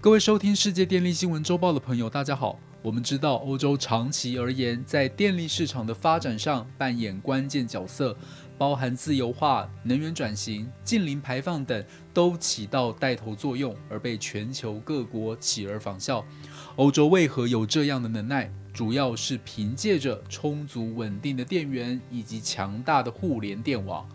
各位收听世界电力新闻周报的朋友，大家好。我们知道，欧洲长期而言，在电力市场的发展上扮演关键角色，包含自由化、能源转型、近零排放等，都起到带头作用，而被全球各国起而仿效。欧洲为何有这样的能耐？主要是凭借着充足稳定的电源以及强大的互联电网。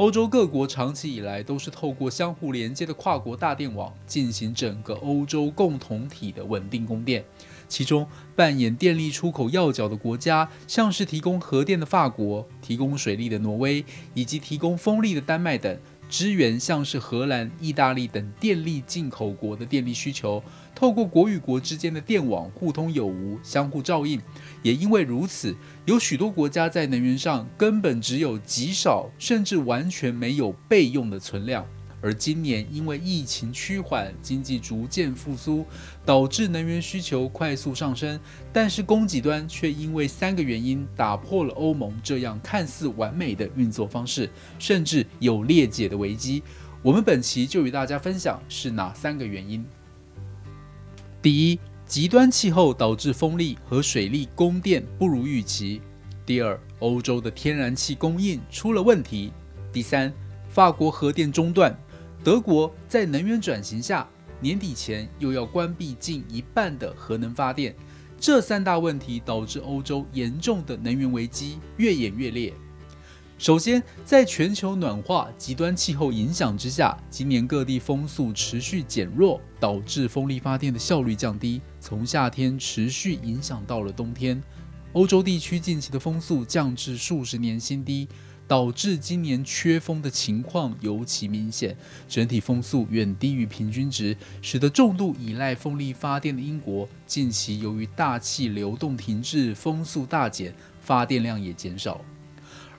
欧洲各国长期以来都是透过相互连接的跨国大电网进行整个欧洲共同体的稳定供电。其中扮演电力出口要角的国家，像是提供核电的法国、提供水利的挪威以及提供风力的丹麦等，支援像是荷兰、意大利等电力进口国的电力需求。透过国与国之间的电网互通有无、相互照应，也因为如此，有许多国家在能源上根本只有极少甚至完全没有备用的存量。而今年因为疫情趋缓、经济逐渐复苏，导致能源需求快速上升，但是供给端却因为三个原因打破了欧盟这样看似完美的运作方式，甚至有裂解的危机。我们本期就与大家分享是哪三个原因。第一，极端气候导致风力和水力供电不如预期；第二，欧洲的天然气供应出了问题；第三，法国核电中断，德国在能源转型下，年底前又要关闭近一半的核能发电。这三大问题导致欧洲严重的能源危机越演越烈。首先，在全球暖化、极端气候影响之下，今年各地风速持续减弱，导致风力发电的效率降低，从夏天持续影响到了冬天。欧洲地区近期的风速降至数十年新低，导致今年缺风的情况尤其明显，整体风速远低于平均值，使得重度依赖风力发电的英国近期由于大气流动停滞，风速大减，发电量也减少。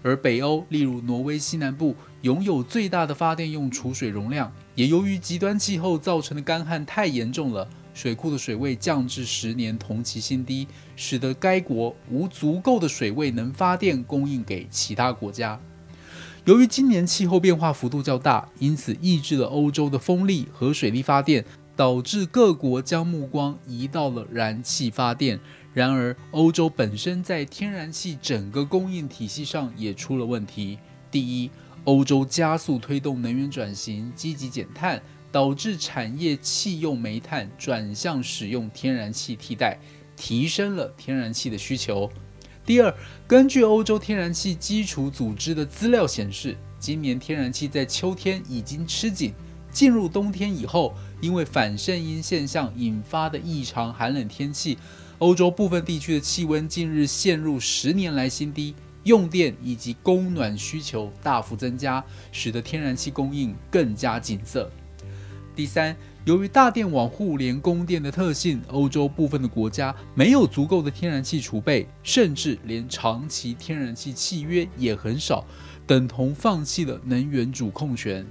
而北欧，例如挪威西南部，拥有最大的发电用储水容量，也由于极端气候造成的干旱太严重了，水库的水位降至十年同期新低，使得该国无足够的水位能发电供应给其他国家。由于今年气候变化幅度较大，因此抑制了欧洲的风力和水力发电，导致各国将目光移到了燃气发电。然而，欧洲本身在天然气整个供应体系上也出了问题。第一，欧洲加速推动能源转型，积极减碳，导致产业弃用煤炭，转向使用天然气替代，提升了天然气的需求。第二，根据欧洲天然气基础组织的资料显示，今年天然气在秋天已经吃紧，进入冬天以后，因为反圣婴现象引发的异常寒冷天气。欧洲部分地区的气温近日陷入十年来新低，用电以及供暖需求大幅增加，使得天然气供应更加紧塞。第三，由于大电网互联供电的特性，欧洲部分的国家没有足够的天然气储备，甚至连长期天然气契约也很少，等同放弃了能源主控权。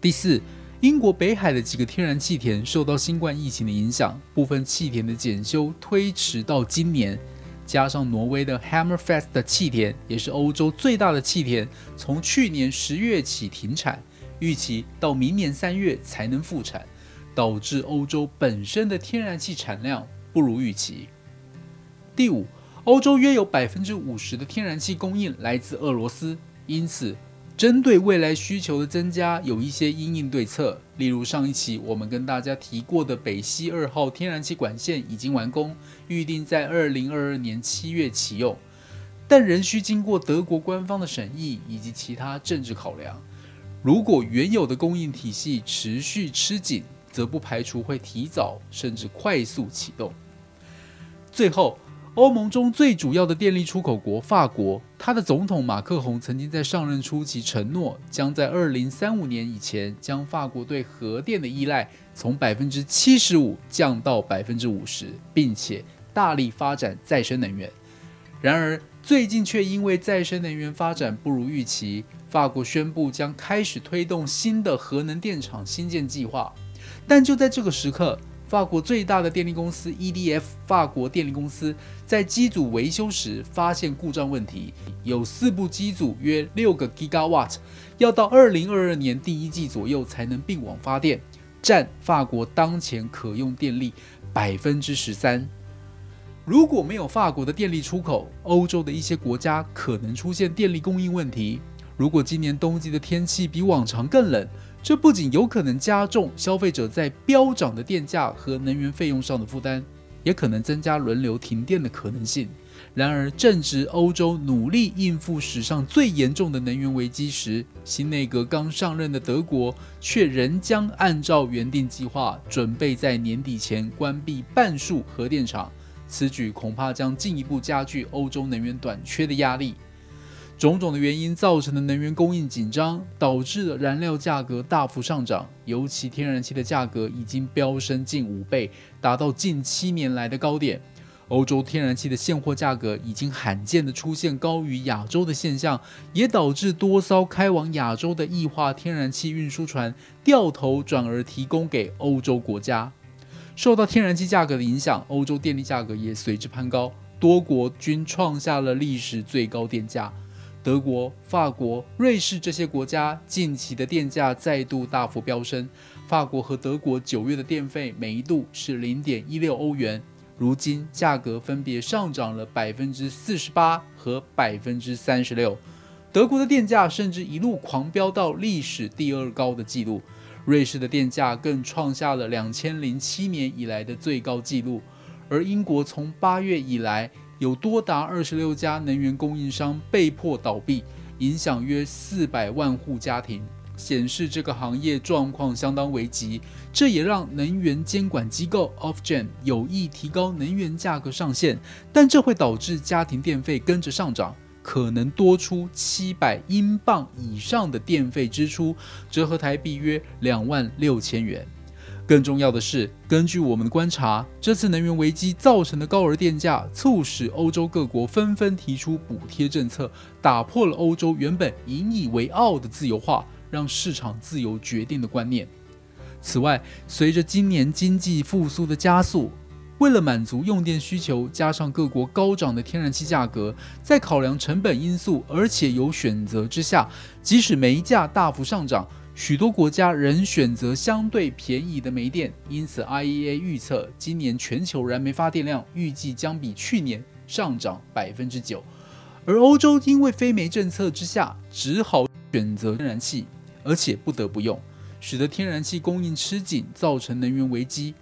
第四。英国北海的几个天然气田受到新冠疫情的影响，部分气田的检修推迟到今年。加上挪威的 Hammerfest 气田也是欧洲最大的气田，从去年十月起停产，预期到明年三月才能复产，导致欧洲本身的天然气产量不如预期。第五，欧洲约有百分之五十的天然气供应来自俄罗斯，因此。针对未来需求的增加，有一些因应对策。例如上一期我们跟大家提过的北溪二号天然气管线已经完工，预定在二零二二年七月启用，但仍需经过德国官方的审议以及其他政治考量。如果原有的供应体系持续吃紧，则不排除会提早甚至快速启动。最后。欧盟中最主要的电力出口国法国，它的总统马克宏曾经在上任初期承诺，将在二零三五年以前将法国对核电的依赖从百分之七十五降到百分之五十，并且大力发展再生能源。然而，最近却因为再生能源发展不如预期，法国宣布将开始推动新的核能电厂新建计划。但就在这个时刻，法国最大的电力公司 EDF 法国电力公司在机组维修时发现故障问题，有四部机组约六个 gigawatt，要到二零二二年第一季左右才能并网发电。占法国当前可用电力百分之十三。如果没有法国的电力出口，欧洲的一些国家可能出现电力供应问题。如果今年冬季的天气比往常更冷，这不仅有可能加重消费者在飙涨的电价和能源费用上的负担，也可能增加轮流停电的可能性。然而，正值欧洲努力应付史上最严重的能源危机时，新内阁刚上任的德国却仍将按照原定计划，准备在年底前关闭半数核电厂。此举恐怕将进一步加剧欧洲能源短缺的压力。种种的原因造成的能源供应紧张，导致了燃料价格大幅上涨。尤其天然气的价格已经飙升近五倍，达到近七年来的高点。欧洲天然气的现货价格已经罕见的出现高于亚洲的现象，也导致多艘开往亚洲的液化天然气运输船掉头转而提供给欧洲国家。受到天然气价格的影响，欧洲电力价格也随之攀高，多国均创下了历史最高电价。德国、法国、瑞士这些国家近期的电价再度大幅飙升。法国和德国九月的电费每一度是零点一六欧元，如今价格分别上涨了百分之四十八和百分之三十六。德国的电价甚至一路狂飙到历史第二高的纪录。瑞士的电价更创下了两千零七年以来的最高纪录，而英国从八月以来，有多达二十六家能源供应商被迫倒闭，影响约四百万户家庭，显示这个行业状况相当危急。这也让能源监管机构 Ofgem 有意提高能源价格上限，但这会导致家庭电费跟着上涨。可能多出七百英镑以上的电费支出，折合台币约两万六千元。更重要的是，根据我们的观察，这次能源危机造成的高额电价，促使欧洲各国纷纷提出补贴政策，打破了欧洲原本引以为傲的自由化、让市场自由决定的观念。此外，随着今年经济复苏的加速，为了满足用电需求，加上各国高涨的天然气价格，在考量成本因素，而且有选择之下，即使煤价大幅上涨，许多国家仍选择相对便宜的煤电。因此，IEA 预测今年全球燃煤发电量预计将比去年上涨百分之九。而欧洲因为非煤政策之下，只好选择天然气，而且不得不用，使得天然气供应吃紧，造成能源危机。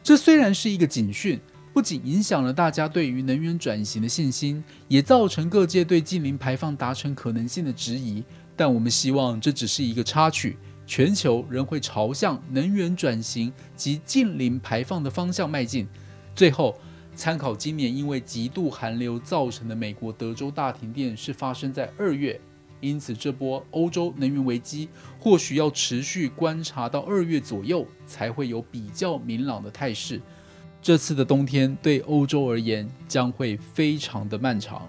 这虽然是一个警讯，不仅影响了大家对于能源转型的信心，也造成各界对近零排放达成可能性的质疑。但我们希望这只是一个插曲，全球仍会朝向能源转型及近零排放的方向迈进。最后，参考今年因为极度寒流造成的美国德州大停电，是发生在二月。因此，这波欧洲能源危机或许要持续观察到二月左右，才会有比较明朗的态势。这次的冬天对欧洲而言将会非常的漫长。